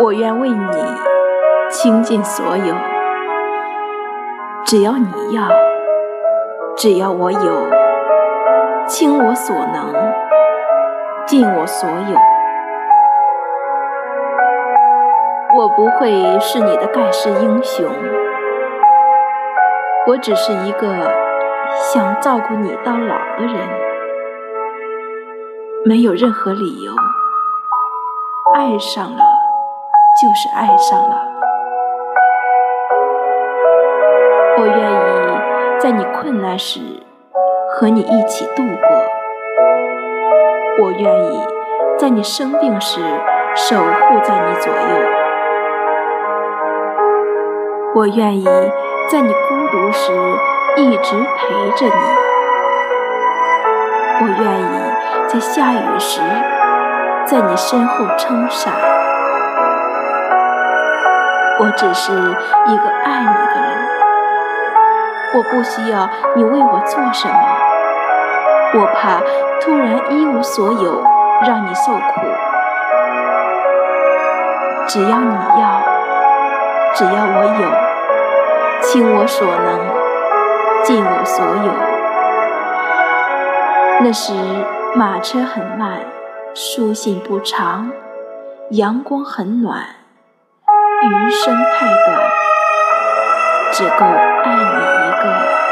我愿为你倾尽所有，只要你要，只要我有，倾我所能，尽我所有。我不会是你的盖世英雄，我只是一个想照顾你到老的人，没有任何理由，爱上了。就是爱上了，我愿意在你困难时和你一起度过，我愿意在你生病时守护在你左右，我愿意在你孤独时一直陪着你，我愿意在下雨时在你身后撑伞。我只是一个爱你的人，我不需要你为我做什么，我怕突然一无所有，让你受苦。只要你要，只要我有，倾我所能，尽我所有。那时马车很慢，书信不长，阳光很暖。余生太短，只够爱你一个。